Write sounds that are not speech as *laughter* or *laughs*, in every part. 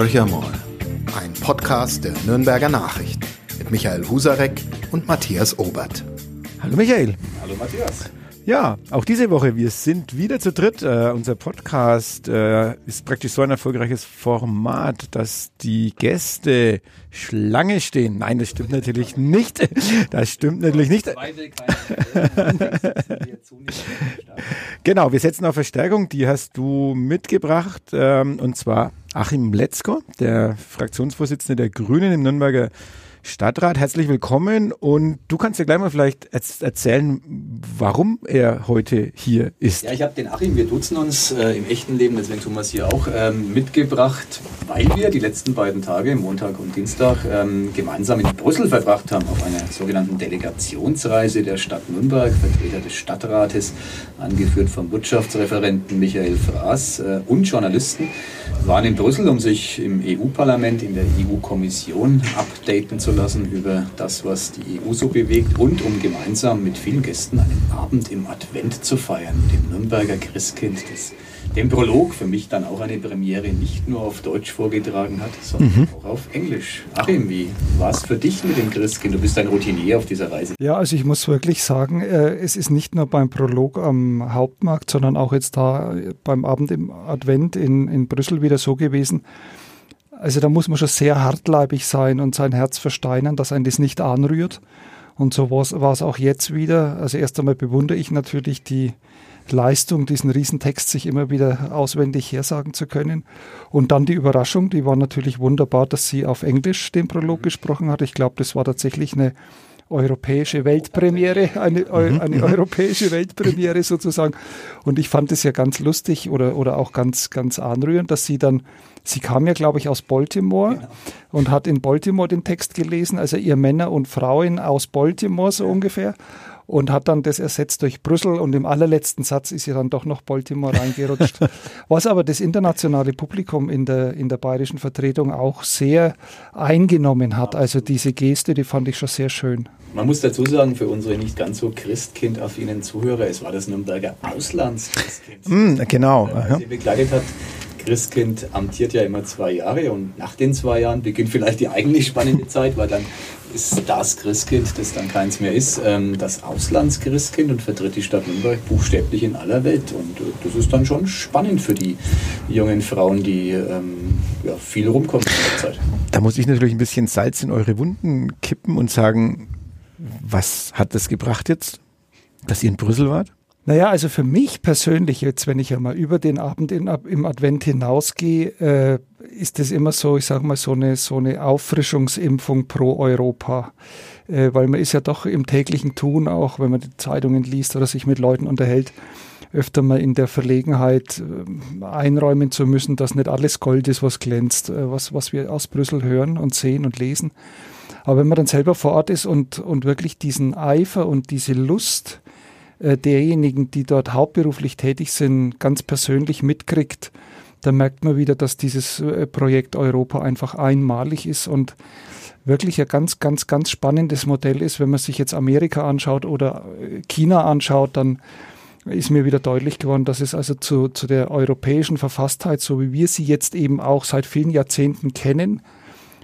Horcher mal, ein Podcast der Nürnberger Nachrichten mit Michael Husarek und Matthias Obert. Hallo Michael. Hallo Matthias. Ja, auch diese Woche, wir sind wieder zu dritt. Äh, unser Podcast äh, ist praktisch so ein erfolgreiches Format, dass die Gäste Schlange stehen. Nein, das stimmt natürlich nicht. Das stimmt natürlich nicht. genau, wir setzen auf Verstärkung, die hast du mitgebracht, ähm, und zwar Achim Letzko, der Fraktionsvorsitzende der Grünen im Nürnberger Stadtrat, herzlich willkommen und du kannst ja gleich mal vielleicht erzählen, warum er heute hier ist. Ja, ich habe den Achim, wir duzen uns äh, im echten Leben, deswegen tun wir es hier auch, ähm, mitgebracht, weil wir die letzten beiden Tage, Montag und Dienstag, ähm, gemeinsam in Brüssel verbracht haben auf einer sogenannten Delegationsreise der Stadt Nürnberg, Vertreter des Stadtrates, angeführt vom Wirtschaftsreferenten Michael Fraß äh, und Journalisten waren in Brüssel, um sich im EU-Parlament, in der EU-Kommission updaten zu lassen über das, was die EU so bewegt und um gemeinsam mit vielen Gästen einen Abend im Advent zu feiern, dem Nürnberger Christkind, das den Prolog für mich dann auch eine Premiere nicht nur auf Deutsch vorgetragen hat, sondern mhm. auch auf Englisch. Achim, wie war es für dich mit dem Christkind? Du bist ein Routinier auf dieser Reise. Ja, also ich muss wirklich sagen, äh, es ist nicht nur beim Prolog am Hauptmarkt, sondern auch jetzt da beim Abend im Advent in, in Brüssel wieder so gewesen. Also da muss man schon sehr hartleibig sein und sein Herz versteinern, dass einen das nicht anrührt. Und so war es auch jetzt wieder. Also erst einmal bewundere ich natürlich die, Leistung, diesen Riesentext sich immer wieder auswendig hersagen zu können. Und dann die Überraschung, die war natürlich wunderbar, dass sie auf Englisch den Prolog mhm. gesprochen hat. Ich glaube, das war tatsächlich eine europäische Weltpremiere, eine, mhm. eine mhm. europäische Weltpremiere sozusagen. Und ich fand es ja ganz lustig oder, oder auch ganz, ganz anrührend, dass sie dann, sie kam ja, glaube ich, aus Baltimore genau. und hat in Baltimore den Text gelesen, also ihr Männer und Frauen aus Baltimore so ungefähr und hat dann das ersetzt durch Brüssel und im allerletzten Satz ist ja dann doch noch Baltimore reingerutscht. *laughs* Was aber das internationale Publikum in der, in der bayerischen Vertretung auch sehr eingenommen hat. Also diese Geste, die fand ich schon sehr schön. Man muss dazu sagen, für unsere nicht ganz so Christkind-affinen Zuhörer, es war das Nürnberger Auslandschristkind. Mm, genau. Das sie begleitet hat. Christkind amtiert ja immer zwei Jahre und nach den zwei Jahren beginnt vielleicht die eigentlich spannende Zeit, weil dann ist das Christkind, das dann keins mehr ist, ähm, das Auslandschristkind und vertritt die Stadt Nürnberg buchstäblich in aller Welt. Und äh, das ist dann schon spannend für die jungen Frauen, die ähm, ja, viel rumkommen in der Zeit. Da muss ich natürlich ein bisschen Salz in eure Wunden kippen und sagen, was hat das gebracht jetzt, dass ihr in Brüssel wart? Naja, also für mich persönlich jetzt, wenn ich einmal über den Abend in, im Advent hinausgehe, äh, ist das immer so, ich sage mal, so eine, so eine Auffrischungsimpfung pro Europa. Äh, weil man ist ja doch im täglichen Tun, auch wenn man die Zeitungen liest oder sich mit Leuten unterhält, öfter mal in der Verlegenheit äh, einräumen zu müssen, dass nicht alles Gold ist, was glänzt, äh, was, was wir aus Brüssel hören und sehen und lesen. Aber wenn man dann selber vor Ort ist und, und wirklich diesen Eifer und diese Lust äh, derjenigen, die dort hauptberuflich tätig sind, ganz persönlich mitkriegt, da merkt man wieder, dass dieses äh, Projekt Europa einfach einmalig ist und wirklich ein ganz, ganz, ganz spannendes Modell ist. Wenn man sich jetzt Amerika anschaut oder äh, China anschaut, dann ist mir wieder deutlich geworden, dass es also zu, zu der europäischen Verfasstheit, so wie wir sie jetzt eben auch seit vielen Jahrzehnten kennen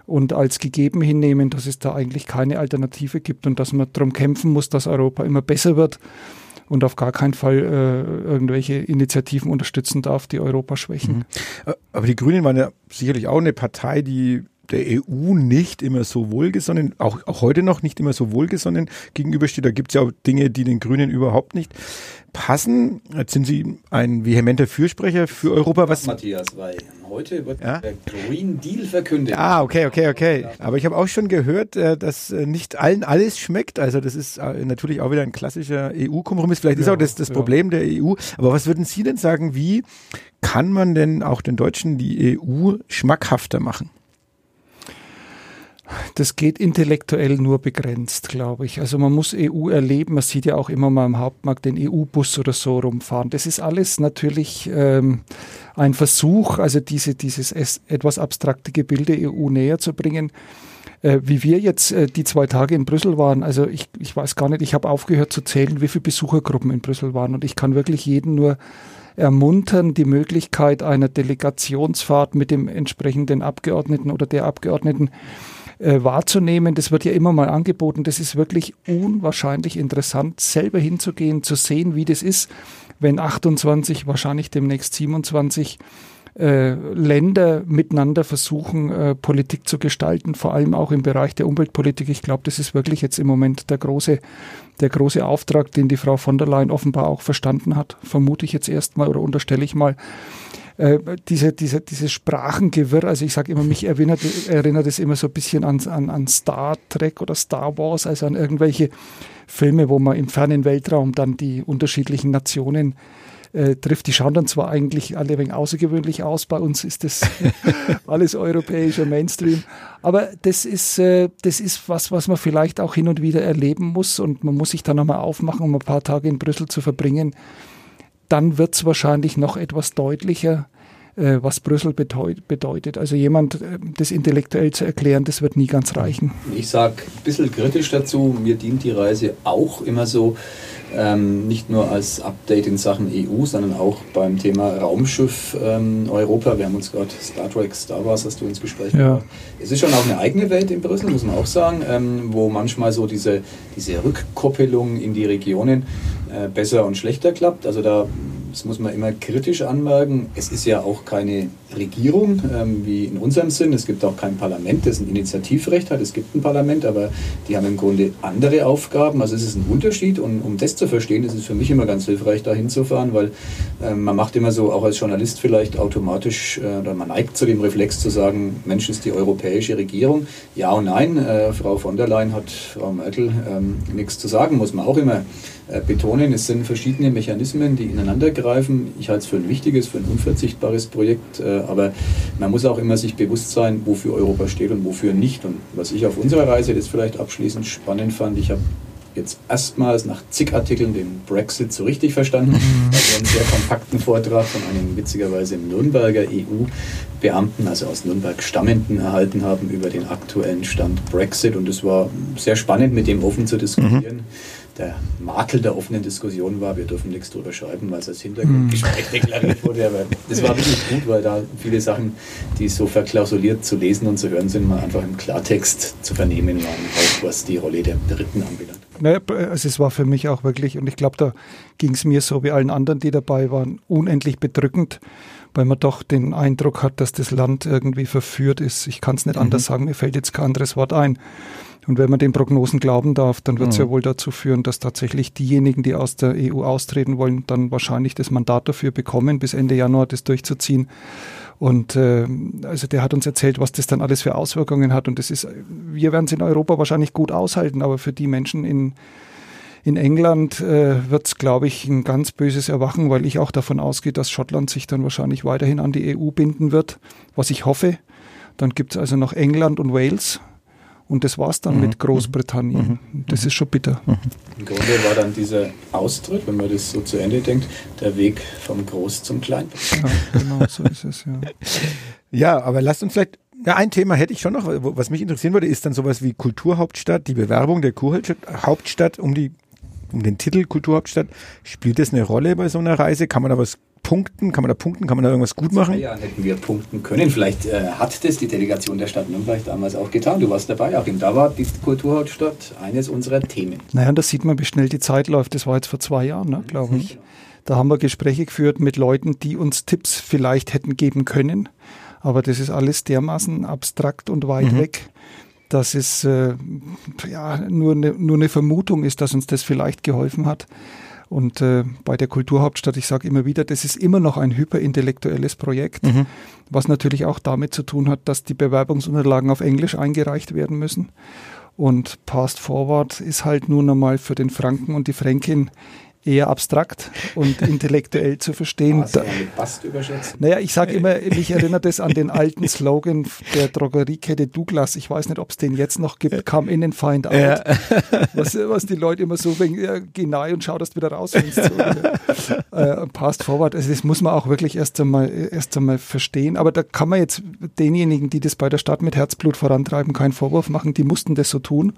und als gegeben hinnehmen, dass es da eigentlich keine Alternative gibt und dass man darum kämpfen muss, dass Europa immer besser wird und auf gar keinen Fall äh, irgendwelche Initiativen unterstützen darf, die Europa schwächen. Mhm. Aber die Grünen waren ja sicherlich auch eine Partei, die der EU nicht immer so wohlgesonnen, auch, auch heute noch nicht immer so wohlgesonnen gegenübersteht. Da gibt es ja auch Dinge, die den Grünen überhaupt nicht passen. Jetzt sind Sie ein vehementer Fürsprecher für Europa. Was Matthias, weil heute wird ja? der Green Deal verkündet. Ah, okay, okay, okay. Aber ich habe auch schon gehört, äh, dass äh, nicht allen alles schmeckt. Also das ist äh, natürlich auch wieder ein klassischer EU-Kompromiss. Vielleicht ist ja, auch das, das ja. Problem der EU. Aber was würden Sie denn sagen, wie kann man denn auch den Deutschen die EU schmackhafter machen? Das geht intellektuell nur begrenzt, glaube ich. Also man muss EU erleben. Man sieht ja auch immer mal im Hauptmarkt den EU-Bus oder so rumfahren. Das ist alles natürlich ähm, ein Versuch, also diese, dieses etwas abstrakte Gebilde EU näher zu bringen. Äh, wie wir jetzt äh, die zwei Tage in Brüssel waren, also ich, ich weiß gar nicht, ich habe aufgehört zu zählen, wie viele Besuchergruppen in Brüssel waren und ich kann wirklich jeden nur ermuntern, die Möglichkeit einer Delegationsfahrt mit dem entsprechenden Abgeordneten oder der Abgeordneten äh, wahrzunehmen. Das wird ja immer mal angeboten. Das ist wirklich unwahrscheinlich interessant, selber hinzugehen, zu sehen, wie das ist, wenn 28, wahrscheinlich demnächst 27 äh, Länder miteinander versuchen, äh, Politik zu gestalten, vor allem auch im Bereich der Umweltpolitik. Ich glaube, das ist wirklich jetzt im Moment der große, der große Auftrag, den die Frau von der Leyen offenbar auch verstanden hat, vermute ich jetzt erstmal oder unterstelle ich mal. Äh, diese, diese, diese Sprachengewirr, also ich sage immer, mich erinnert, erinnert es immer so ein bisschen an, an, an Star Trek oder Star Wars, also an irgendwelche Filme, wo man im fernen Weltraum dann die unterschiedlichen Nationen äh, trifft. Die schauen dann zwar eigentlich alle ein wenig außergewöhnlich aus, bei uns ist das *laughs* alles europäischer Mainstream, aber das ist, äh, das ist was, was man vielleicht auch hin und wieder erleben muss und man muss sich dann nochmal aufmachen, um ein paar Tage in Brüssel zu verbringen dann wird es wahrscheinlich noch etwas deutlicher, äh, was Brüssel bedeutet. Also jemand äh, das intellektuell zu erklären, das wird nie ganz reichen. Ich sage ein bisschen kritisch dazu, mir dient die Reise auch immer so, ähm, nicht nur als Update in Sachen EU, sondern auch beim Thema Raumschiff ähm, Europa. Wir haben uns gerade Star Trek, Star Wars hast du ins Gespräch ja. Es ist schon auch eine eigene Welt in Brüssel, muss man auch sagen, ähm, wo manchmal so diese, diese Rückkoppelung in die Regionen äh, besser und schlechter klappt. Also da das muss man immer kritisch anmerken. Es ist ja auch keine Regierung ähm, wie in unserem Sinn. Es gibt auch kein Parlament, das ein Initiativrecht hat. Es gibt ein Parlament, aber die haben im Grunde andere Aufgaben. Also es ist ein Unterschied und um das zu verstehen, ist es für mich immer ganz hilfreich, da hinzufahren, weil äh, man macht immer so, auch als Journalist vielleicht automatisch, äh, oder man neigt zu dem Reflex zu sagen, Mensch, ist die europäische Regierung. Ja und nein, äh, Frau von der Leyen hat Frau Merkel ähm, nichts zu sagen, muss man auch immer äh, betonen. Es sind verschiedene Mechanismen, die ineinander greifen. Ich halte es für ein wichtiges, für ein unverzichtbares Projekt, äh, aber man muss auch immer sich bewusst sein, wofür Europa steht und wofür nicht. Und was ich auf unserer Reise das vielleicht abschließend spannend fand, ich habe jetzt erstmals nach zig Artikeln den Brexit so richtig verstanden. Mhm. *laughs* Also einen sehr kompakten Vortrag von einem witzigerweise Nürnberger EU-Beamten, also aus Nürnberg stammenden, erhalten haben über den aktuellen Stand Brexit. Und es war sehr spannend, mit dem offen zu diskutieren. Mhm der Makel der offenen Diskussion war, wir dürfen nichts drüber schreiben, weil es als Hintergrundgespräch mhm. deklariert wurde. Aber das war wirklich gut, weil da viele Sachen, die so verklausuliert zu lesen und zu hören sind, mal einfach im Klartext zu vernehmen waren, auch was die Rolle der Dritten anbelangt. Naja, also es war für mich auch wirklich, und ich glaube, da ging es mir so wie allen anderen, die dabei waren, unendlich bedrückend, weil man doch den Eindruck hat, dass das Land irgendwie verführt ist. Ich kann es nicht mhm. anders sagen, mir fällt jetzt kein anderes Wort ein. Und wenn man den Prognosen glauben darf, dann wird es mhm. ja wohl dazu führen, dass tatsächlich diejenigen, die aus der EU austreten wollen, dann wahrscheinlich das Mandat dafür bekommen, bis Ende Januar das durchzuziehen. Und äh, also der hat uns erzählt, was das dann alles für Auswirkungen hat. Und das ist, wir werden es in Europa wahrscheinlich gut aushalten, aber für die Menschen in in England äh, wird es, glaube ich, ein ganz böses Erwachen, weil ich auch davon ausgehe, dass Schottland sich dann wahrscheinlich weiterhin an die EU binden wird, was ich hoffe. Dann gibt es also noch England und Wales. Und das war es dann mhm. mit Großbritannien. Mhm. Das ist schon bitter. Mhm. Im Grunde war dann dieser Austritt, wenn man das so zu Ende denkt, der Weg vom Groß zum Klein. Ja, genau, so ist es, ja. *laughs* ja, aber lasst uns vielleicht ja, ein Thema hätte ich schon noch, was mich interessieren würde, ist dann sowas wie Kulturhauptstadt, die Bewerbung der Kurhauptstadt um die um den Titel Kulturhauptstadt. Spielt das eine Rolle bei so einer Reise? Kann man da was punkten? Kann man da punkten? Kann man da irgendwas gut machen? Ja, hätten wir punkten können. Vielleicht äh, hat das die Delegation der Stadt Nürnberg damals auch getan. Du warst dabei, Achim. Da war die Kulturhauptstadt eines unserer Themen. Naja, und da sieht man, wie schnell die Zeit läuft. Das war jetzt vor zwei Jahren, ne, glaube mhm. ich. Da haben wir Gespräche geführt mit Leuten, die uns Tipps vielleicht hätten geben können. Aber das ist alles dermaßen abstrakt und weit mhm. weg, dass es äh, ja, nur, eine, nur eine Vermutung ist, dass uns das vielleicht geholfen hat. Und äh, bei der Kulturhauptstadt, ich sage immer wieder, das ist immer noch ein hyperintellektuelles Projekt, mhm. was natürlich auch damit zu tun hat, dass die Bewerbungsunterlagen auf Englisch eingereicht werden müssen. Und Past Forward ist halt nun einmal für den Franken und die Fränkin eher abstrakt und intellektuell zu verstehen. Da, Bast überschätzen. Naja, ich sage immer, mich erinnert das an den alten Slogan der Drogeriekette Douglas. Ich weiß nicht, ob es den jetzt noch gibt. Come in and find out. Ja. Was, was die Leute immer so wegen, ja, geh nahe und schau, dass du wieder rausfindest. So, äh, past forward. Also das muss man auch wirklich erst einmal, erst einmal verstehen. Aber da kann man jetzt denjenigen, die das bei der Stadt mit Herzblut vorantreiben, keinen Vorwurf machen. Die mussten das so tun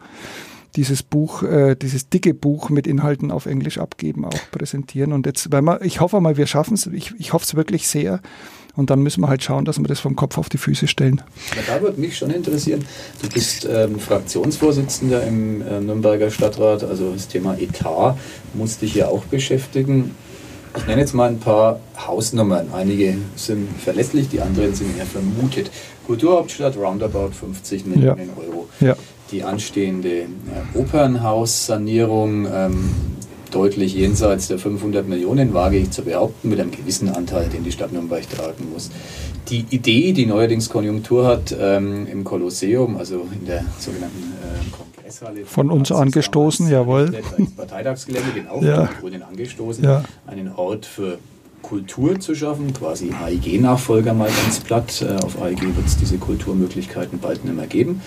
dieses Buch, äh, dieses dicke Buch mit Inhalten auf Englisch abgeben, auch präsentieren. Und jetzt, wenn wir, ich hoffe mal, wir schaffen es, ich, ich hoffe es wirklich sehr. Und dann müssen wir halt schauen, dass wir das vom Kopf auf die Füße stellen. Da würde mich schon interessieren, du bist ähm, Fraktionsvorsitzender im äh, Nürnberger Stadtrat, also das Thema Etat muss dich ja auch beschäftigen. Ich nenne jetzt mal ein paar Hausnummern. Einige sind verlässlich, die anderen sind eher vermutet. Kulturhauptstadt, roundabout 50 Millionen ja. Euro. Ja. Die anstehende äh, Opernhaussanierung, ähm, deutlich jenseits der 500 Millionen, wage ich zu behaupten, mit einem gewissen Anteil, den die Stadt Nürnberg tragen muss. Die Idee, die neuerdings Konjunktur hat ähm, im Kolosseum, also in der sogenannten äh, Kongresshalle. Von uns angestoßen, jawohl. Parteitagsgelände, den auch ja. von den Grünen angestoßen, ja. einen Ort für Kultur zu schaffen, quasi AIG-Nachfolger mal ganz platt. Äh, auf AIG wird es diese Kulturmöglichkeiten bald nicht mehr geben.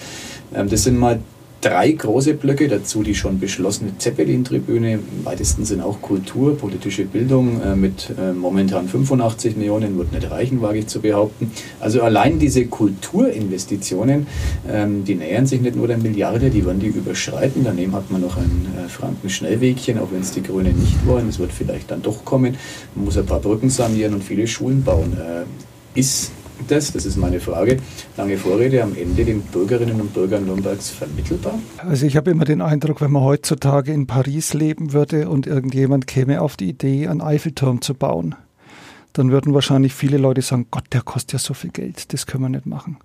Ähm, das sind mal drei große Blöcke, dazu die schon beschlossene Zeppelin-Tribüne, im weitesten Sinn auch Kultur, politische Bildung äh, mit äh, momentan 85 Millionen, wird nicht reichen, wage ich zu behaupten. Also allein diese Kulturinvestitionen, ähm, die nähern sich nicht nur der Milliarde, die werden die überschreiten. Daneben hat man noch ein äh, Franken-Schnellwegchen, auch wenn es die Grünen nicht wollen. Es wird vielleicht dann doch kommen. Man muss ein paar Brücken sanieren und viele Schulen bauen. Ist das, das ist meine Frage, lange Vorrede am Ende den Bürgerinnen und Bürgern Nürnbergs vermittelbar? Also ich habe immer den Eindruck, wenn man heutzutage in Paris leben würde und irgendjemand käme auf die Idee, einen Eiffelturm zu bauen, dann würden wahrscheinlich viele Leute sagen, Gott, der kostet ja so viel Geld, das können wir nicht machen.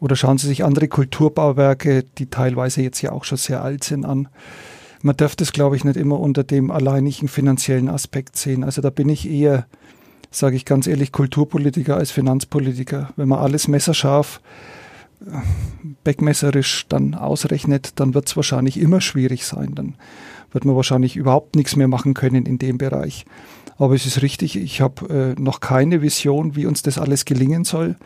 Oder schauen Sie sich andere Kulturbauwerke, die teilweise jetzt ja auch schon sehr alt sind, an. Man darf das, glaube ich, nicht immer unter dem alleinigen finanziellen Aspekt sehen. Also da bin ich eher sage ich ganz ehrlich, Kulturpolitiker als Finanzpolitiker. Wenn man alles messerscharf, äh, beckmesserisch dann ausrechnet, dann wird es wahrscheinlich immer schwierig sein. Dann wird man wahrscheinlich überhaupt nichts mehr machen können in dem Bereich. Aber es ist richtig, ich habe äh, noch keine Vision, wie uns das alles gelingen soll.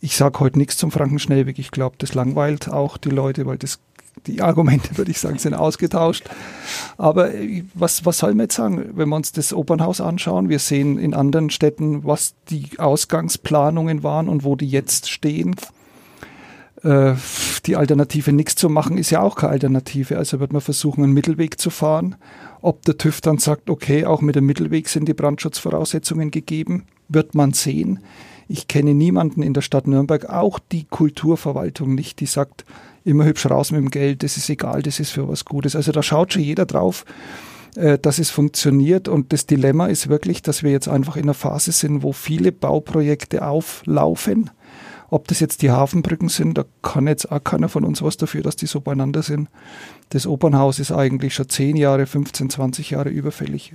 Ich sage heute nichts zum Frankenschnellweg. Ich glaube, das langweilt auch die Leute, weil das die Argumente, würde ich sagen, sind ausgetauscht. Aber äh, was, was soll man jetzt sagen, wenn wir uns das Opernhaus anschauen? Wir sehen in anderen Städten, was die Ausgangsplanungen waren und wo die jetzt stehen. Äh, die Alternative, nichts zu machen, ist ja auch keine Alternative. Also wird man versuchen, einen Mittelweg zu fahren. Ob der TÜV dann sagt, okay, auch mit dem Mittelweg sind die Brandschutzvoraussetzungen gegeben, wird man sehen. Ich kenne niemanden in der Stadt Nürnberg, auch die Kulturverwaltung nicht, die sagt, immer hübsch raus mit dem Geld, das ist egal, das ist für was Gutes. Also da schaut schon jeder drauf, äh, dass es funktioniert. Und das Dilemma ist wirklich, dass wir jetzt einfach in einer Phase sind, wo viele Bauprojekte auflaufen. Ob das jetzt die Hafenbrücken sind, da kann jetzt auch keiner von uns was dafür, dass die so beieinander sind. Das Opernhaus ist eigentlich schon 10 Jahre, 15, 20 Jahre überfällig.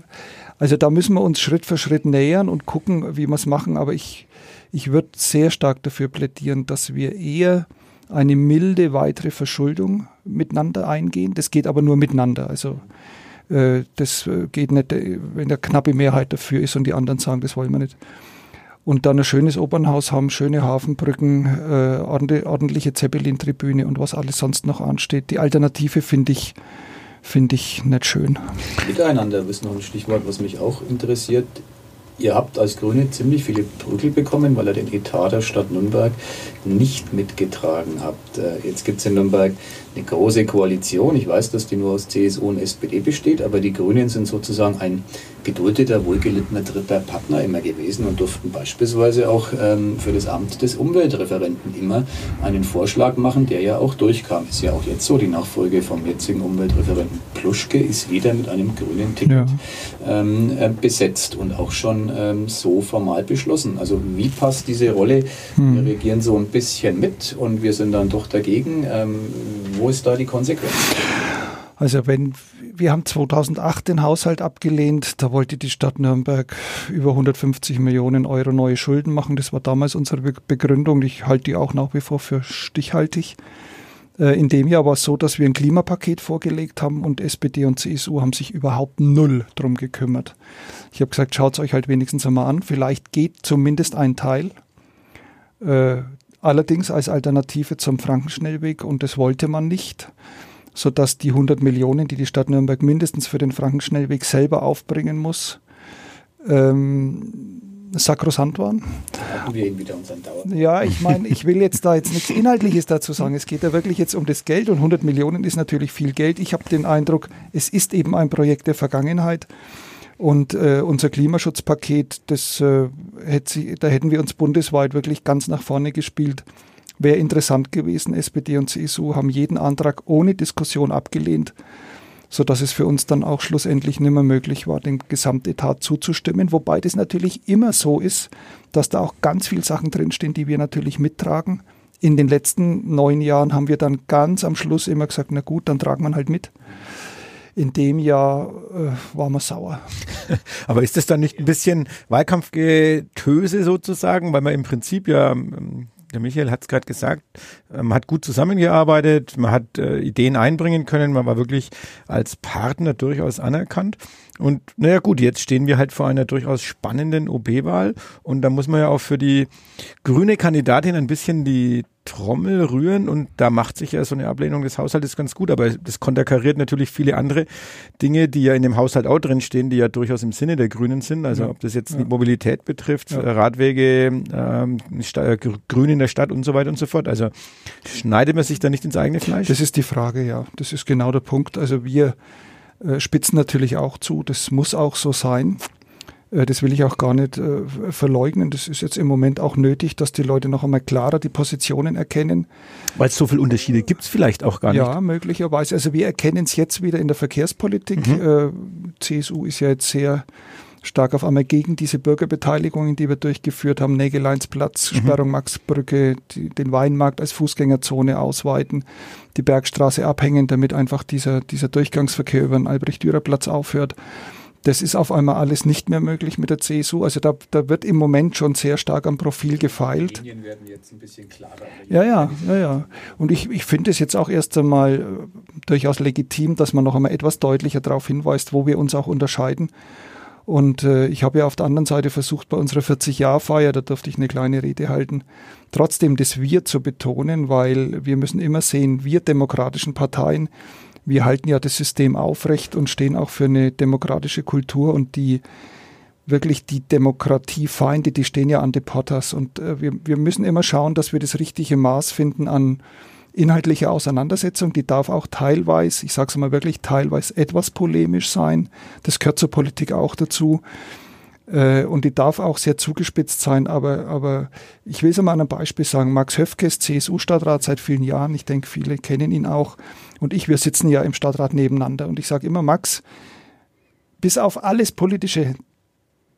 Also da müssen wir uns Schritt für Schritt nähern und gucken, wie wir es machen. Aber ich, ich würde sehr stark dafür plädieren, dass wir eher eine milde weitere Verschuldung miteinander eingehen. Das geht aber nur miteinander. Also äh, das äh, geht nicht, äh, wenn eine knappe Mehrheit dafür ist und die anderen sagen, das wollen wir nicht. Und dann ein schönes Opernhaus haben, schöne Hafenbrücken, äh, ordentliche Zeppelin-Tribüne und was alles sonst noch ansteht. Die Alternative finde ich, finde ich nicht schön. Miteinander ist noch ein Stichwort, was mich auch interessiert. Ihr habt als Grüne ziemlich viele Prügel bekommen, weil ihr den Etat der Stadt Nürnberg nicht mitgetragen habt. Äh, jetzt gibt es in Nürnberg eine große Koalition. Ich weiß, dass die nur aus CSU und SPD besteht, aber die Grünen sind sozusagen ein geduldeter, wohlgelittener dritter Partner immer gewesen und durften beispielsweise auch ähm, für das Amt des Umweltreferenten immer einen Vorschlag machen, der ja auch durchkam. Ist ja auch jetzt so, die Nachfolge vom jetzigen Umweltreferenten Pluschke ist wieder mit einem grünen Ticket ja. ähm, äh, besetzt und auch schon ähm, so formal beschlossen. Also wie passt diese Rolle? Hm. Wir regieren so ein bisschen mit und wir sind dann doch dagegen. Ähm, wo ist da die Konsequenz? Also wenn wir haben 2008 den Haushalt abgelehnt, da wollte die Stadt Nürnberg über 150 Millionen Euro neue Schulden machen. Das war damals unsere Begründung. Ich halte die auch nach wie vor für stichhaltig. Äh, in dem Jahr war es so, dass wir ein Klimapaket vorgelegt haben und SPD und CSU haben sich überhaupt null drum gekümmert. Ich habe gesagt, schaut es euch halt wenigstens einmal an. Vielleicht geht zumindest ein Teil. Allerdings als Alternative zum Frankenschnellweg und das wollte man nicht sodass die 100 Millionen, die die Stadt Nürnberg mindestens für den Frankenschnellweg selber aufbringen muss, ähm, sakrosant waren. wir ihn wieder unseren Dauer. Ja, ich meine, ich will jetzt da jetzt nichts Inhaltliches dazu sagen. Es geht da wirklich jetzt um das Geld und 100 Millionen ist natürlich viel Geld. Ich habe den Eindruck, es ist eben ein Projekt der Vergangenheit. Und äh, unser Klimaschutzpaket, das, äh, hätte, da hätten wir uns bundesweit wirklich ganz nach vorne gespielt. Wäre interessant gewesen. SPD und CSU haben jeden Antrag ohne Diskussion abgelehnt so dass es für uns dann auch schlussendlich nicht mehr möglich war, dem Gesamtetat zuzustimmen. Wobei das natürlich immer so ist, dass da auch ganz viele Sachen drinstehen, die wir natürlich mittragen. In den letzten neun Jahren haben wir dann ganz am Schluss immer gesagt, na gut, dann tragen wir halt mit. In dem Jahr äh, waren wir sauer. *laughs* Aber ist das dann nicht ein bisschen Wahlkampfgetöse sozusagen, weil man im Prinzip ja ähm, der Michael hat es gerade gesagt, man hat gut zusammengearbeitet, man hat äh, Ideen einbringen können, man war wirklich als Partner durchaus anerkannt. Und naja gut, jetzt stehen wir halt vor einer durchaus spannenden OB-Wahl und da muss man ja auch für die grüne Kandidatin ein bisschen die Trommel rühren und da macht sich ja so eine Ablehnung des Haushaltes ganz gut, aber das konterkariert natürlich viele andere Dinge, die ja in dem Haushalt auch drinstehen, die ja durchaus im Sinne der Grünen sind. Also ja. ob das jetzt ja. die Mobilität betrifft, ja. Radwege, ähm, Grün in der Stadt und so weiter und so fort. Also schneidet man sich da nicht ins eigene Fleisch? Das ist die Frage, ja. Das ist genau der Punkt. Also wir äh, spitzen natürlich auch zu. Das muss auch so sein. Äh, das will ich auch gar nicht äh, verleugnen. Das ist jetzt im Moment auch nötig, dass die Leute noch einmal klarer die Positionen erkennen. Weil es so viele Unterschiede gibt es vielleicht auch gar nicht. Ja, möglicherweise. Also wir erkennen es jetzt wieder in der Verkehrspolitik. Mhm. Äh, CSU ist ja jetzt sehr stark auf einmal gegen diese Bürgerbeteiligungen, die wir durchgeführt haben, Nägeleinsplatz, mhm. Sperrung Maxbrücke, die, den Weinmarkt als Fußgängerzone ausweiten, die Bergstraße abhängen, damit einfach dieser, dieser Durchgangsverkehr über den Albrecht-Dürer-Platz aufhört. Das ist auf einmal alles nicht mehr möglich mit der CSU. Also da, da wird im Moment schon sehr stark am Profil gefeilt. Die Linien werden jetzt ein bisschen klarer. Ja, ja, ja, ja. Und ich, ich finde es jetzt auch erst einmal äh, durchaus legitim, dass man noch einmal etwas deutlicher darauf hinweist, wo wir uns auch unterscheiden. Und äh, ich habe ja auf der anderen Seite versucht, bei unserer 40-Jahr-Feier, da durfte ich eine kleine Rede halten, trotzdem das Wir zu betonen, weil wir müssen immer sehen, wir demokratischen Parteien, wir halten ja das System aufrecht und stehen auch für eine demokratische Kultur und die wirklich die Demokratiefeinde, die stehen ja an Deporters und äh, wir, wir müssen immer schauen, dass wir das richtige Maß finden an inhaltlicher Auseinandersetzung. Die darf auch teilweise, ich sage es mal wirklich teilweise etwas polemisch sein. Das gehört zur Politik auch dazu. Äh, und die darf auch sehr zugespitzt sein, aber, aber ich will es mal an einem Beispiel sagen. Max Höfke ist CSU-Stadtrat seit vielen Jahren. Ich denke, viele kennen ihn auch und ich, wir sitzen ja im Stadtrat nebeneinander. Und ich sage immer, Max, bis auf alles Politische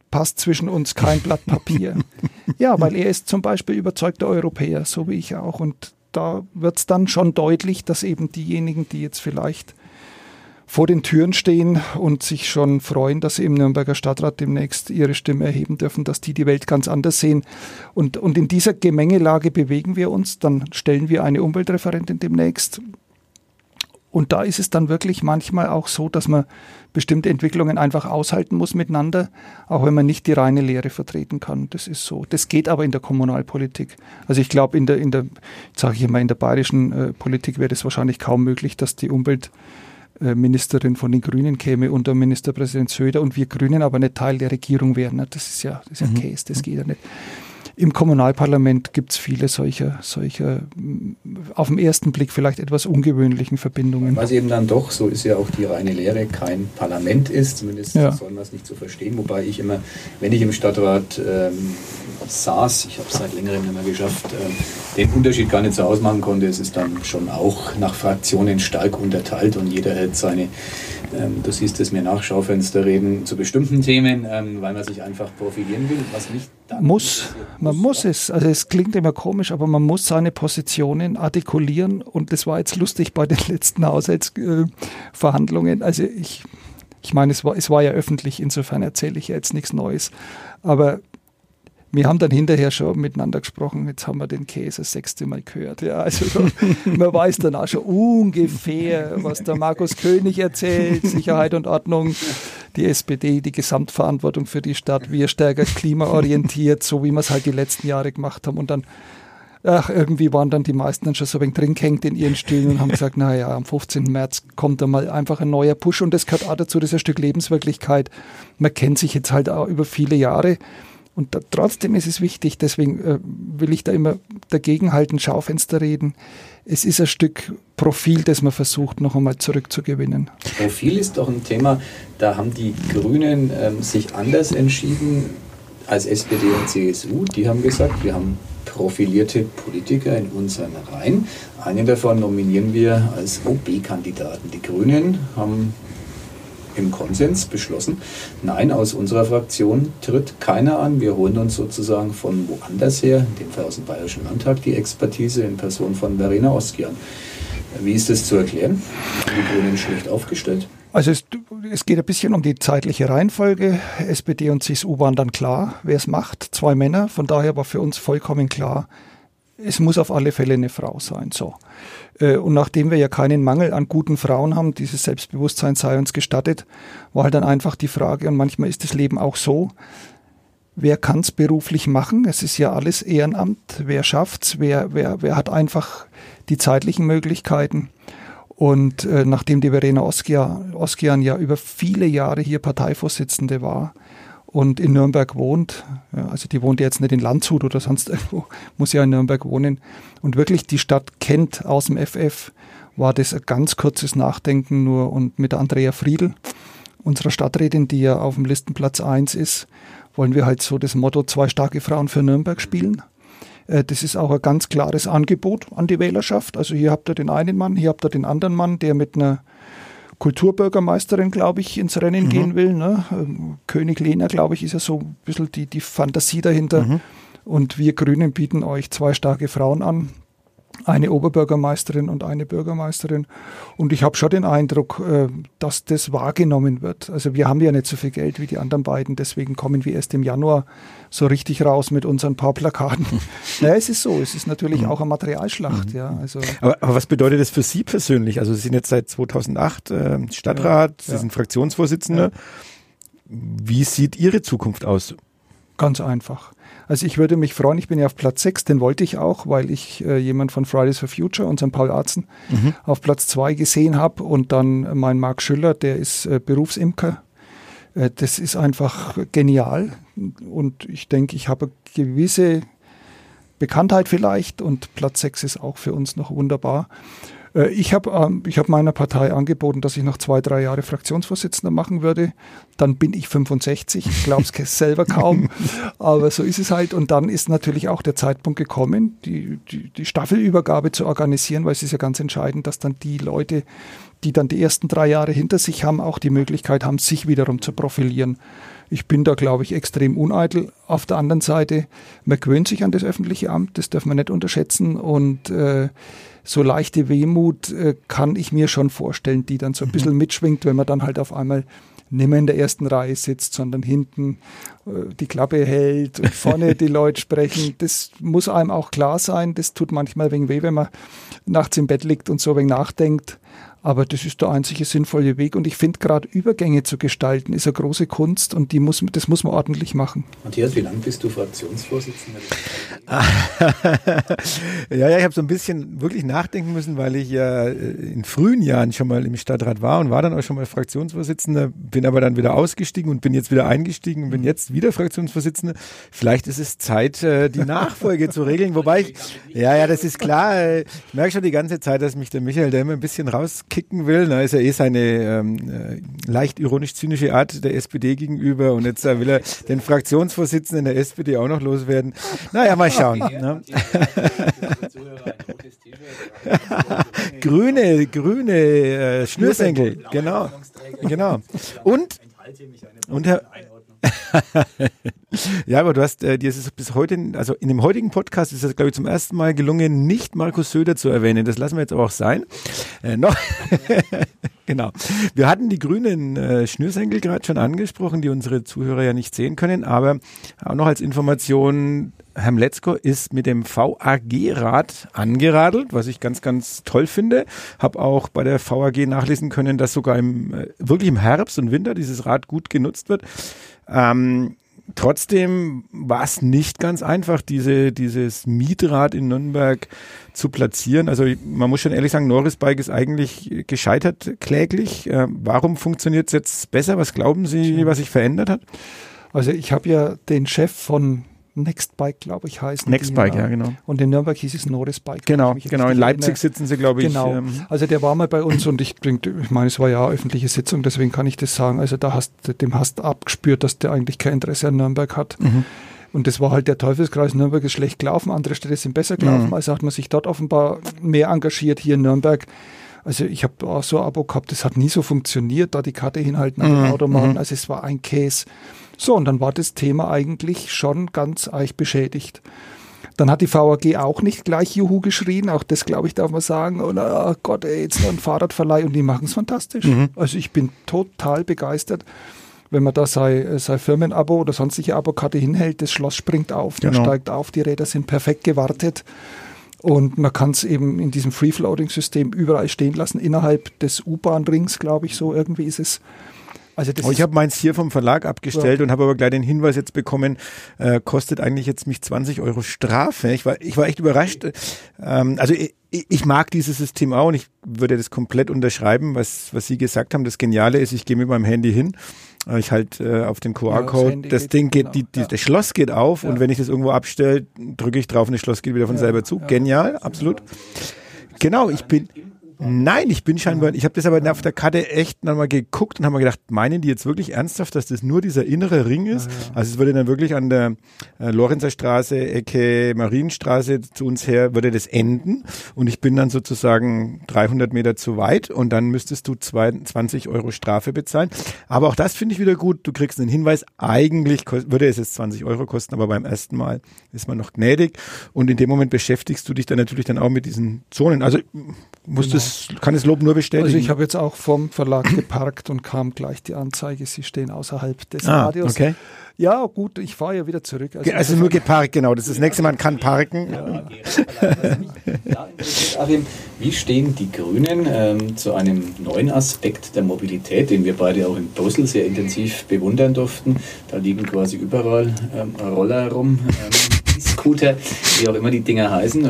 passt zwischen uns kein Blatt Papier. *laughs* ja, weil er ist zum Beispiel überzeugter Europäer, so wie ich auch. Und da wird es dann schon deutlich, dass eben diejenigen, die jetzt vielleicht vor den Türen stehen und sich schon freuen, dass sie im Nürnberger Stadtrat demnächst ihre Stimme erheben dürfen, dass die die Welt ganz anders sehen. Und, und in dieser Gemengelage bewegen wir uns. Dann stellen wir eine Umweltreferentin demnächst. Und da ist es dann wirklich manchmal auch so, dass man bestimmte Entwicklungen einfach aushalten muss miteinander, auch wenn man nicht die reine Lehre vertreten kann. Das ist so. Das geht aber in der Kommunalpolitik. Also ich glaube, in der, in der, sage ich immer, in der bayerischen äh, Politik wäre es wahrscheinlich kaum möglich, dass die Umweltministerin von den Grünen käme unter Ministerpräsident Söder und wir Grünen aber nicht Teil der Regierung wären. Das ist ja, das ist ja mhm. Case, das geht ja nicht. Im Kommunalparlament gibt es viele solcher, solcher, auf den ersten Blick vielleicht etwas ungewöhnlichen Verbindungen. Was eben dann doch, so ist ja auch die reine Lehre, kein Parlament ist, zumindest ja. soll man es nicht so verstehen, wobei ich immer, wenn ich im Stadtrat ähm, saß, ich habe es seit längerem nicht mehr geschafft, ähm, den Unterschied gar nicht so ausmachen konnte. Es ist dann schon auch nach Fraktionen stark unterteilt und jeder hält seine ähm, du siehst es mir nach, Schaufenster reden zu bestimmten Themen, ähm, weil man sich einfach profilieren will, was nicht muss. Man muss es. Also es klingt immer komisch, aber man muss seine Positionen artikulieren und das war jetzt lustig bei den *laughs* letzten Haushaltsverhandlungen. also ich, ich meine, es war, es war ja öffentlich, insofern erzähle ich ja jetzt nichts Neues. Aber wir haben dann hinterher schon miteinander gesprochen, jetzt haben wir den Käse das sechste Mal gehört. Ja, also so, *laughs* man weiß dann auch schon ungefähr, was der Markus König erzählt, Sicherheit und Ordnung, die SPD, die Gesamtverantwortung für die Stadt, wir stärker klimaorientiert, so wie wir es halt die letzten Jahre gemacht haben und dann ach, irgendwie waren dann die meisten dann schon so ein wenig drin gehängt in ihren Stühlen und haben gesagt, naja, am 15. März kommt da mal einfach ein neuer Push und das gehört auch dazu, das ist ein Stück Lebenswirklichkeit. Man kennt sich jetzt halt auch über viele Jahre Und da, trotzdem ist es wichtig, deswegen äh, will ich da immer dagegen halten, Schaufenster reden. Es ist ein Stück Profil, das man versucht, noch einmal zurückzugewinnen. Profil ist doch ein Thema, da haben die Grünen ähm, sich anders entschieden als SPD und CSU. Die haben gesagt, wir haben profilierte Politiker in unseren Reihen. Einen davon nominieren wir als OB-Kandidaten. Die Grünen haben im Konsens beschlossen, nein, aus unserer Fraktion tritt keiner an. Wir holen uns sozusagen von woanders her, in dem Fall aus dem Bayerischen Landtag, die Expertise in Person von Verena Oskian. Wie ist das zu erklären? Die Grünen schlecht aufgestellt? Also es, es, geht ein bisschen um die zeitliche Reihenfolge. SPD und CSU waren dann klar, wer es macht. Zwei Männer. Von daher war für uns vollkommen klar, es muss auf alle Fälle eine Frau sein. So. Äh, und nachdem wir ja keinen Mangel an guten Frauen haben, dieses Selbstbewusstsein sei uns gestattet, war halt dann einfach die Frage, und manchmal ist das Leben auch so, wer kann es beruflich machen? Es ist ja alles Ehrenamt. Wer schafft's? Wer, wer, wer hat einfach die zeitlichen Möglichkeiten? Und äh, nachdem die Verena Oskian ja über viele Jahre hier Parteivorsitzende war, und in Nürnberg wohnt, ja, also die wohnt jetzt nicht in Landshut oder sonst irgendwo, *laughs* muss ja in Nürnberg wohnen und wirklich die Stadt kennt aus dem FF, war das ein ganz kurzes Nachdenken nur und mit Andrea Friedl, unserer Stadträtin, die ja auf dem Listenplatz 1 ist, wollen wir halt so das Motto zwei starke Frauen für Nürnberg spielen. Äh, das ist auch ein ganz klares Angebot an die Wählerschaft. Also hier habt ihr den einen Mann, hier habt ihr den anderen Mann, der mit einer Kulturbürgermeisterin, glaube ich, ins Rennen mhm. gehen will. Ne? Ähm, König Lehner, glaube ich, ist ja so ein bisschen die, die Fantasie dahinter. Mhm. Und wir Grünen bieten euch zwei starke Frauen an eine Oberbürgermeisterin und eine Bürgermeisterin. Und ich habe schon den Eindruck, äh, dass das wahrgenommen wird. Also wir haben ja nicht so viel Geld wie die anderen beiden, deswegen kommen wir erst im Januar so richtig raus mit unseren paar Plakaten. *laughs* naja, es ist so, es ist natürlich mhm. auch eine Materialschlacht. Mhm. Ja, also aber, aber, was bedeutet das für Sie persönlich? Also Sie sind jetzt seit 2008 äh, Stadtrat, ja, Sie ja. sind Fraktionsvorsitzender. Ja. Wie sieht Ihre Zukunft aus? Ganz einfach. Also ich würde mich freuen, ich bin ja auf Platz 6, den wollte ich auch, weil ich äh, jemand von Fridays for Future, unseren Paul Arzen, mhm. auf Platz 2 gesehen habe und dann mein Marc Schüller, der ist äh, Berufsimker. Äh, das ist einfach genial und ich denke, ich habe gewisse Bekanntheit vielleicht und Platz 6 ist auch für uns noch wunderbar. Äh, ich habe ähm, ich hab meiner Partei angeboten, dass ich noch zwei, drei Jahre Fraktionsvorsitzender machen würde. Dann bin ich 65, ich glaube es selber kaum, aber so ist es halt. Und dann ist natürlich auch der Zeitpunkt gekommen, die, die, die Staffelübergabe zu organisieren, weil es ist ja ganz entscheidend, dass dann die Leute, die dann die ersten drei Jahre hinter sich haben, auch die Möglichkeit haben, sich wiederum zu profilieren. Ich bin da, glaube ich, extrem uneitel. Auf der anderen Seite, man gewöhnt sich an das öffentliche Amt, das darf man nicht unterschätzen. Und äh, so leichte Wehmut äh, kann ich mir schon vorstellen, die dann so ein mhm. bisschen mitschwingt, wenn man dann halt auf einmal nicht mehr in der ersten Reihe sitzt, sondern hinten äh, die Klappe hält und vorne *laughs* die Leute sprechen. Das muss einem auch klar sein. Das tut manchmal wegen weh, wenn man nachts im Bett liegt und so wegen nachdenkt. Aber das ist der einzige sinnvolle Weg. Und ich finde gerade Übergänge zu gestalten, ist eine große Kunst und die muss, das muss man ordentlich machen. Matthias, wie lange bist du Fraktionsvorsitzender? *laughs* ja, ja, ich habe so ein bisschen wirklich nachdenken müssen, weil ich ja äh, in frühen Jahren schon mal im Stadtrat war und war dann auch schon mal Fraktionsvorsitzender, bin aber dann wieder ausgestiegen und bin jetzt wieder eingestiegen und bin jetzt wieder Fraktionsvorsitzender. Vielleicht ist es Zeit, äh, die Nachfolge zu regeln. Wobei ich, ja, ja, das ist klar. Ich merke schon die ganze Zeit, dass mich der Michael da immer ein bisschen raus kicken will. Da ist ja eh seine ähm, äh, leicht ironisch-zynische Art der SPD gegenüber und jetzt äh, will er den Fraktionsvorsitzenden der SPD auch noch loswerden. Naja, mal schauen. ne? *laughs* grüne, grüne äh, Schnürsenkel, genau, genau. Und, und Herr, *laughs* ja, aber du hast äh, dir ist es bis heute, also in dem heutigen Podcast ist es, glaube ich, zum ersten Mal gelungen, nicht Markus Söder zu erwähnen. Das lassen wir jetzt aber auch sein. Äh, noch, *laughs* genau. Wir hatten die grünen äh, Schnürsenkel gerade schon angesprochen, die unsere Zuhörer ja nicht sehen können, aber auch noch als Information, Herr Mletzko ist mit dem VAG-Rad angeradelt, was ich ganz, ganz toll finde. Hab auch bei der VAG nachlesen können, dass sogar im, äh, wirklich im Herbst und Winter dieses Rad gut genutzt wird. Ähm, trotzdem war es nicht ganz einfach, diese, dieses Mietrad in Nürnberg zu platzieren. Also man muss schon ehrlich sagen, Norris Bike ist eigentlich gescheitert kläglich. Äh, warum funktioniert es jetzt besser? Was glauben Sie, was sich verändert hat? Also ich habe ja den Chef von Nextbike, glaube ich, heißt. Nextbike, ja, genau. Und in Nürnberg hieß es Norris Bike. Genau, genau. In Leipzig erinnere. sitzen sie, glaube ich. Genau. Ähm, also der war mal bei uns und ich, ich meine, es war ja öffentliche Sitzung, deswegen kann ich das sagen. Also da hast dem hast abgespürt, dass der eigentlich kein Interesse an Nürnberg hat. Mhm. Und das war halt der Teufelskreis. Nürnberg ist schlecht gelaufen, andere Städte sind besser gelaufen. Mhm. Also hat man sich dort offenbar mehr engagiert. Hier in Nürnberg also ich habe auch so ein Abo gehabt, das hat nie so funktioniert, da die Karte hinhalten an den mhm. Automaten. Mhm. Also es war ein Case. So, und dann war das Thema eigentlich schon ganz eich beschädigt. Dann hat die VAG auch nicht gleich Juhu geschrien, auch das glaube ich darf man sagen. Und oh Gott, ey, jetzt noch ein Fahrradverleih und die machen es fantastisch. Mhm. Also ich bin total begeistert, wenn man da sein, sein Firmenabo oder sonstige Abokarte hinhält, das Schloss springt auf, genau. man steigt auf, die Räder sind perfekt gewartet. Und man kann es eben in diesem Free-Floating-System überall stehen lassen, innerhalb des U-Bahn-Rings, glaube ich, so irgendwie ist es. Also das oh, ich habe meins hier vom Verlag abgestellt ja. und habe aber gleich den Hinweis jetzt bekommen, äh, kostet eigentlich jetzt mich 20 Euro Strafe. Ich war, ich war echt überrascht. Ähm, also ich, ich mag dieses System auch und ich würde das komplett unterschreiben, was, was Sie gesagt haben. Das Geniale ist, ich gehe mit meinem Handy hin äh, ich halt äh, auf den QR-Code, ja, das, das Ding geht, genau. die, die, ja. das Schloss geht auf ja. und wenn ich das irgendwo abstelle, drücke ich drauf und das Schloss geht wieder von selber zu. Genial, absolut. Genau, ich bin, Nein, ich bin scheinbar, ich habe das aber auf der Karte echt nochmal geguckt und habe mir gedacht, meinen die jetzt wirklich ernsthaft, dass das nur dieser innere Ring ist? Ja, ja. Also es würde dann wirklich an der äh, Lorenzer Straße, Ecke Marienstraße zu uns her, würde das enden und ich bin dann sozusagen 300 Meter zu weit und dann müsstest du 20 Euro Strafe bezahlen. Aber auch das finde ich wieder gut, du kriegst einen Hinweis, eigentlich würde es jetzt 20 Euro kosten, aber beim ersten Mal ist man noch gnädig und in dem Moment beschäftigst du dich dann natürlich dann auch mit diesen Zonen. Also musst genau. Es, kann es Lob nur bestätigen. Also ich habe jetzt auch vom Verlag *coughs* geparkt und kam gleich die Anzeige, sie stehen außerhalb des ah, Radios. Okay. Ja, gut, ich fahre ja wieder zurück. Also, also nur geparkt, genau. Das ist das nächste Mal, man kann parken. Ja, Achim, wie stehen die Grünen ähm, zu einem neuen Aspekt der Mobilität, den wir beide auch in Brüssel sehr intensiv bewundern durften? Da liegen quasi überall ähm, Roller herum, ähm, Scooter, wie auch immer die Dinger heißen.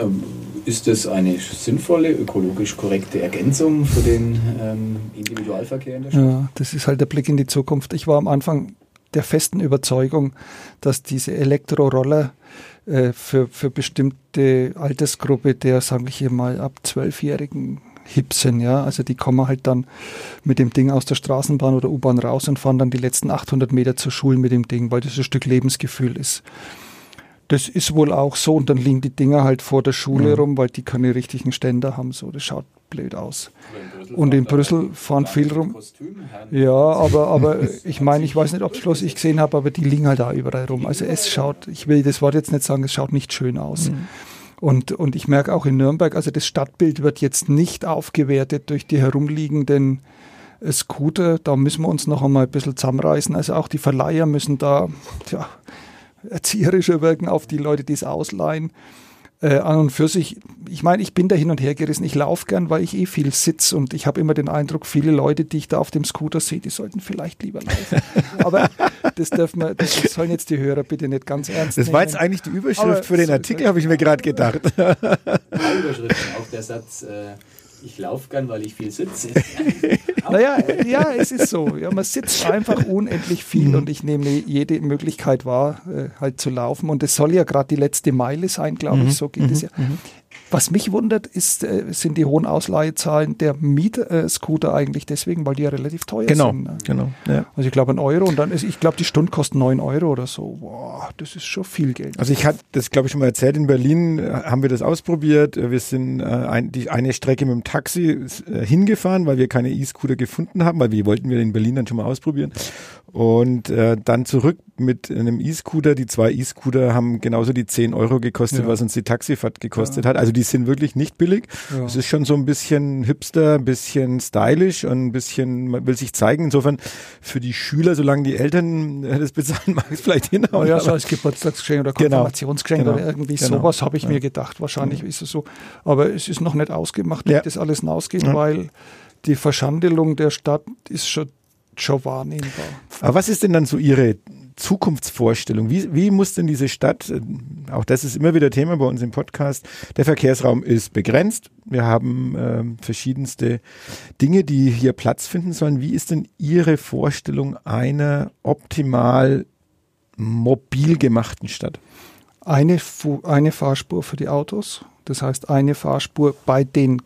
Ist das eine sinnvolle, ökologisch korrekte Ergänzung für den ähm, Individualverkehr in der Stadt? Ja, das ist halt der Blick in die Zukunft. Ich war am Anfang der festen Überzeugung, dass diese Elektroroller äh, für, für bestimmte Altersgruppe der, sage ich hier mal, ab zwölfjährigen hip sind, ja. Also die kommen halt dann mit dem Ding aus der Straßenbahn oder U-Bahn raus und fahren dann die letzten 800 Meter zur Schule mit dem Ding, weil das ein Stück Lebensgefühl ist. Das ist wohl auch so und dann liegen die Dinger halt vor der Schule mhm. rum, weil die keine richtigen Ständer haben. So, das schaut blöd aus. In und in Brüssel fahren viel rum. Ja, aber, aber ich meine, ich weiß nicht, ob es bloß ich gesehen habe, aber die liegen halt da überall rum. Also es schaut, ich will das Wort jetzt nicht sagen, es schaut nicht schön aus. Mhm. Und, und ich merke auch in Nürnberg, also das Stadtbild wird jetzt nicht aufgewertet durch die herumliegenden Scooter. Da müssen wir uns noch einmal ein bisschen zusammenreißen. Also auch die Verleiher müssen da, tja, erzieherischer wirken auf die Leute, die es ausleihen. Äh, an und für sich, ich meine, ich bin da hin und her gerissen. Ich laufe gern, weil ich eh viel sitze und ich habe immer den Eindruck, viele Leute, die ich da auf dem Scooter sehe, die sollten vielleicht lieber laufen. *laughs* Aber das dürfen wir, das sollen jetzt die Hörer bitte nicht ganz ernst nehmen. Das war jetzt eigentlich die Überschrift Aber für den Artikel, habe ich mir gerade gedacht. Überschrift, auch der Satz, äh, ich laufe gern, weil ich viel sitze. *laughs* naja, ja, es ist so. Ja, man sitzt einfach unendlich viel mhm. und ich nehme jede Möglichkeit wahr, äh, halt zu laufen. Und es soll ja gerade die letzte Meile sein, glaube ich. Mhm. So geht es mhm. ja. Was mich wundert, ist, äh, sind die hohen Ausleihezahlen der Mietscooter eigentlich deswegen, weil die ja relativ teuer genau, sind. Ne? Genau, ja. Also ich glaube ein Euro und dann ist, ich glaube, die Stunde kostet neun Euro oder so. Boah, das ist schon viel Geld. Also ich hatte das, glaube ich, schon mal erzählt, in Berlin äh, haben wir das ausprobiert. Wir sind äh, ein, die, eine Strecke mit dem Taxi äh, hingefahren, weil wir keine E-Scooter gefunden haben, weil wir wollten wir in Berlin dann schon mal ausprobieren. Und äh, dann zurück mit einem E-Scooter. Die zwei E-Scooter haben genauso die 10 Euro gekostet, ja. was uns die Taxifahrt gekostet ja. hat. Also die sind wirklich nicht billig. Ja. Es ist schon so ein bisschen hipster, ein bisschen stylisch und ein bisschen, man will sich zeigen. Insofern für die Schüler, solange die Eltern das bezahlen, *laughs* mag es vielleicht hinhauen. Ja, so als Geburtstagsgeschenk oder genau. Konfirmationsgeschenk genau. oder irgendwie genau. sowas habe ich mir gedacht. Wahrscheinlich ist es so. Aber es ist noch nicht ausgemacht, wie das alles hinausgeht, weil die Verschandelung der Stadt ist schon schon wahrnehmbar. Aber was ist denn dann so Ihre Zukunftsvorstellung? Wie, wie muss denn diese Stadt, äh, auch das ist immer wieder Thema bei uns im Podcast, der Verkehrsraum ist begrenzt. Wir haben äh, verschiedenste Dinge, die hier Platz finden sollen. Wie ist denn Ihre Vorstellung einer optimal mobil gemachten Stadt? Eine, eine Fahrspur für die Autos, das heißt eine Fahrspur bei den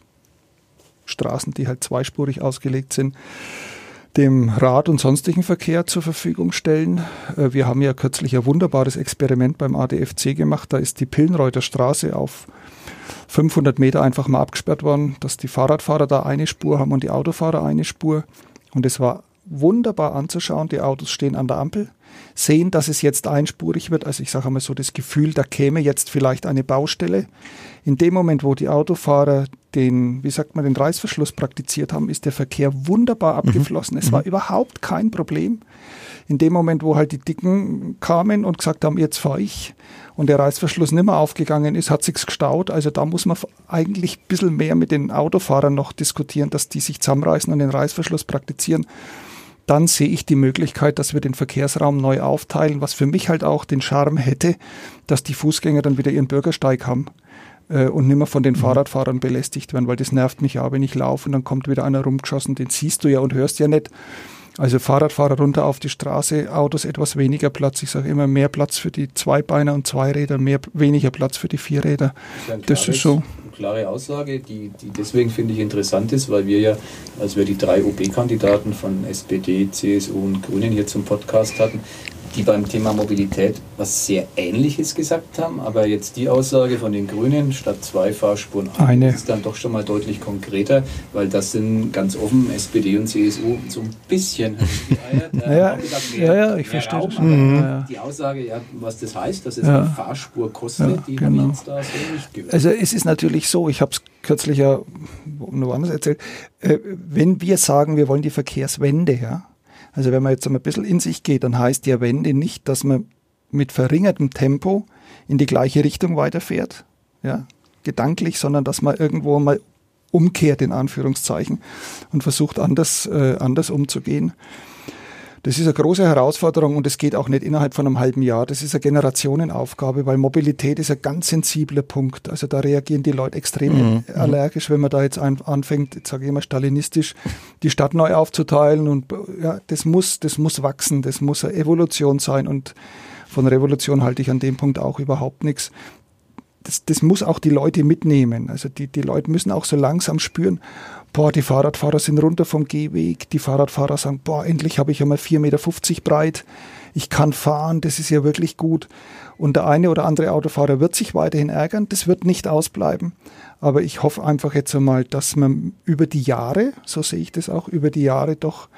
Straßen, die halt zweispurig ausgelegt sind, dem Rad- und sonstigen Verkehr zur Verfügung stellen. Äh, wir haben ja kürzlich ein wunderbares Experiment beim ADFC gemacht. Da ist die Pillenreuter Straße auf 500 Meter einfach mal abgesperrt worden, dass die Fahrradfahrer da eine Spur haben und die Autofahrer eine Spur. Und es war wunderbar anzuschauen. Die Autos stehen an der Ampel, sehen, dass es jetzt einspurig wird. Also ich sage einmal so das Gefühl, da käme jetzt vielleicht eine Baustelle. In dem Moment, wo die Autofahrer den, wie sagt man, den Reißverschluss praktiziert haben, ist der Verkehr wunderbar mhm. abgeflossen. Mhm. Es war mhm. überhaupt kein Problem. In dem Moment, wo halt die Dicken kamen und gesagt haben, jetzt fahre ich und der Reißverschluss nicht mehr aufgegangen ist, hat sich's gestaut. Also da muss man eigentlich ein bisschen mehr mit den Autofahrern noch diskutieren, dass die sich zusammenreißen und den Reißverschluss praktizieren dann sehe ich die Möglichkeit, dass wir den Verkehrsraum neu aufteilen, was für mich halt auch den Charme hätte, dass die Fußgänger dann wieder ihren Bürgersteig haben äh, und nicht mehr von den mhm. Fahrradfahrern belästigt werden, weil das nervt mich ja, wenn ich laufe und dann kommt wieder einer rumgeschossen, den siehst du ja und hörst ja nicht. Also Fahrradfahrer runter auf die Straße, Autos etwas weniger Platz. Ich sage immer mehr Platz für die Zweibeiner und Zweiräder, mehr, weniger Platz für die Vierräder. Das ist, das ist so klare Aussage, die, die deswegen finde ich interessant ist, weil wir ja, als wir die drei OB-Kandidaten von SPD, CSU und Grünen hier zum Podcast hatten, die beim Thema Mobilität was sehr Ähnliches gesagt haben, aber jetzt die Aussage von den Grünen statt zwei Fahrspuren eine ist dann doch schon mal deutlich konkreter, weil das sind ganz offen SPD und CSU so ein bisschen ja, gedacht, mehr, ja, ja, ich verstehe Raum, mhm. Die Aussage, ja, was das heißt, dass es ja. eine Fahrspur kostet, ja, die genau. haben jetzt da so nicht gehört. Also es ist natürlich so, ich habe es kürzlich ja noch anders erzählt, äh, wenn wir sagen, wir wollen die Verkehrswende, ja, also wenn man jetzt ein bisschen in sich geht, dann heißt die Wende nicht, dass man mit verringertem Tempo in die gleiche Richtung weiterfährt, ja, gedanklich, sondern dass man irgendwo mal umkehrt, in Anführungszeichen, und versucht anders, äh, anders umzugehen. Das ist eine große Herausforderung und es geht auch nicht innerhalb von einem halben Jahr. Das ist eine Generationenaufgabe, weil Mobilität ist ein ganz sensibler Punkt. Also da reagieren die Leute extrem mhm. allergisch, wenn man da jetzt anfängt, jetzt sage ich immer stalinistisch, die Stadt neu aufzuteilen und ja, das muss, das muss wachsen, das muss eine Evolution sein und von Revolution halte ich an dem Punkt auch überhaupt nichts. Das, das muss auch die Leute mitnehmen. Also die, die Leute müssen auch so langsam spüren, boah, die Fahrradfahrer sind runter vom Gehweg, die Fahrradfahrer sagen, boah, endlich habe ich einmal 4,50 Meter breit, ich kann fahren, das ist ja wirklich gut. Und der eine oder andere Autofahrer wird sich weiterhin ärgern, das wird nicht ausbleiben. Aber ich hoffe einfach jetzt einmal, dass man über die Jahre, so sehe ich das auch, über die Jahre doch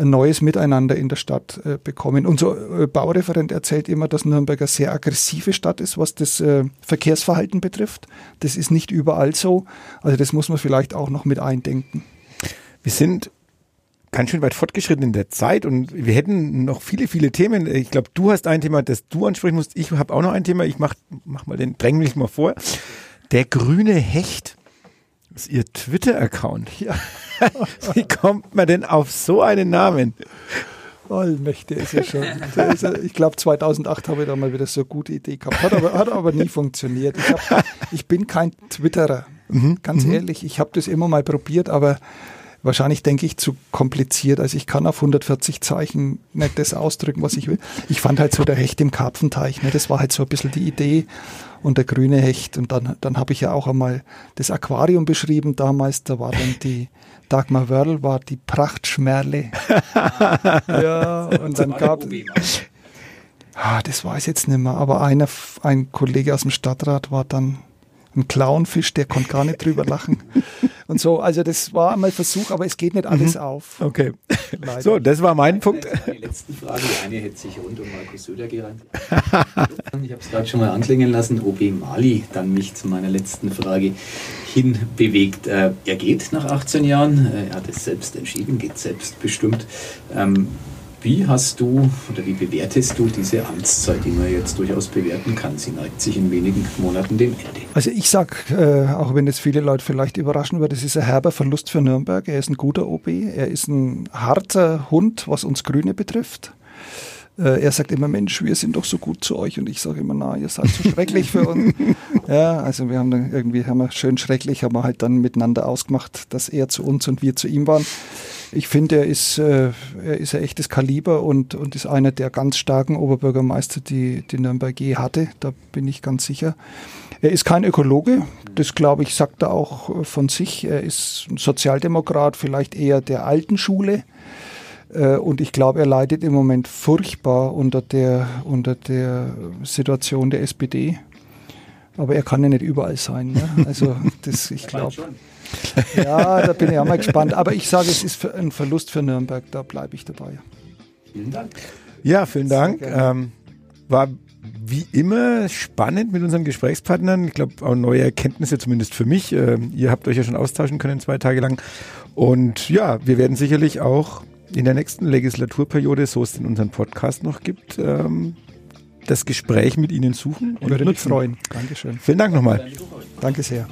ein neues Miteinander in der Stadt äh, bekommen. Unser äh, Baureferent erzählt immer, dass Nürnberg eine sehr aggressive Stadt ist, was das äh, Verkehrsverhalten betrifft. Das ist nicht überall so. Also das muss man vielleicht auch noch mit eindenken. Wir sind ganz schön weit fortgeschritten in der Zeit und wir hätten noch viele, viele Themen. Ich glaube, du hast ein Thema, das du ansprechen musst. Ich habe auch noch ein Thema. Ich mach, mach mal den, dräng mich mal vor. Der grüne Hecht. Das ist ihr Twitter-Account. *laughs* Ja. Wie kommt man denn auf so einen Namen? Allmächtig ist ja schon. Ist ja, ich glaube, 2008 habe ich da mal wieder so eine gute Idee gehabt. Hat aber, hat aber nie funktioniert. Ich, hab, ich bin kein Twitterer. Mhm. Ganz mhm. ehrlich, ich habe das immer mal probiert, aber wahrscheinlich denke ich zu kompliziert. Also ich kann auf 140 Zeichen nicht das ausdrücken, was ich will. Ich fand halt so der Hecht im Karpfenteich, ne, das war halt so ein bisschen die Idee und der grüne Hecht. Und dann, dann habe ich ja auch einmal das Aquarium beschrieben damals. Da war dann die Dagmar Wörl, war die Prachtschmerle. *laughs* ja, und dann gab ah, das weiß ich jetzt nicht mehr, aber einer, ein Kollege aus dem Stadtrat war dann ein Clownfisch, der konnte gar nicht drüber lachen. Und so, also das war einmal Versuch, aber es geht nicht alles mhm. auf. Okay. Leider. So, das war mein Punkt. Die letzten Frage, die eine hätte sich rund um Markus Söder gerannt. ich habe es gerade schon mal anklingen lassen, OB Mali dann mich zu meiner letzten Frage hinbewegt. Äh, er geht nach 18 Jahren, äh, er hat es selbst entschieden, geht selbstbestimmt. Ähm, wie hast du oder wie bewertest du diese Amtszeit, die man jetzt durchaus bewerten kann? Sie neigt sich in wenigen Monaten dem Ende. Also ich sage, äh, auch wenn das viele Leute vielleicht überraschen wird, es ist ein herber Verlust für Nürnberg. Er ist ein guter OB, er ist ein harter Hund, was uns Grüne betrifft. Äh, er sagt immer, Mensch, wir sind doch so gut zu euch. Und ich sage immer, na, ihr seid so schrecklich für uns. *laughs* ja, also wir haben dann irgendwie, haben wir schön schrecklich, haben wir halt dann miteinander ausgemacht, dass er zu uns und wir zu ihm waren. Ich finde, er ist, äh, er ist ein echtes Kaliber und, und ist einer der ganz starken Oberbürgermeister, die, die Nürnberg je hatte. Da bin ich ganz sicher. Er ist kein Ökologe. Das, glaube ich, sagt er auch von sich. Er ist ein Sozialdemokrat, vielleicht eher der alten Schule. Äh, und ich glaube, er leidet im Moment furchtbar unter der, unter der Situation der SPD. Aber er kann ja nicht überall sein. Ne? Also *laughs* das, ich glaube. Ja, da bin ich auch mal gespannt. Aber ich sage, es ist ein Verlust für Nürnberg. Da bleibe ich dabei. Vielen Dank. Ja, vielen Dank. Ähm, war wie immer spannend mit unseren Gesprächspartnern. Ich glaube, auch neue Erkenntnisse, zumindest für mich. Ähm, ihr habt euch ja schon austauschen können zwei Tage lang. Und ja, wir werden sicherlich auch in der nächsten Legislaturperiode, so es in unserem Podcast noch gibt, ähm, das Gespräch mit Ihnen suchen und Würde nutzen. mich freuen. Dankeschön. Vielen Dank nochmal. Danke sehr.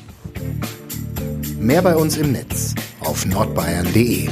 Mehr bei uns im Netz auf nordbayern.de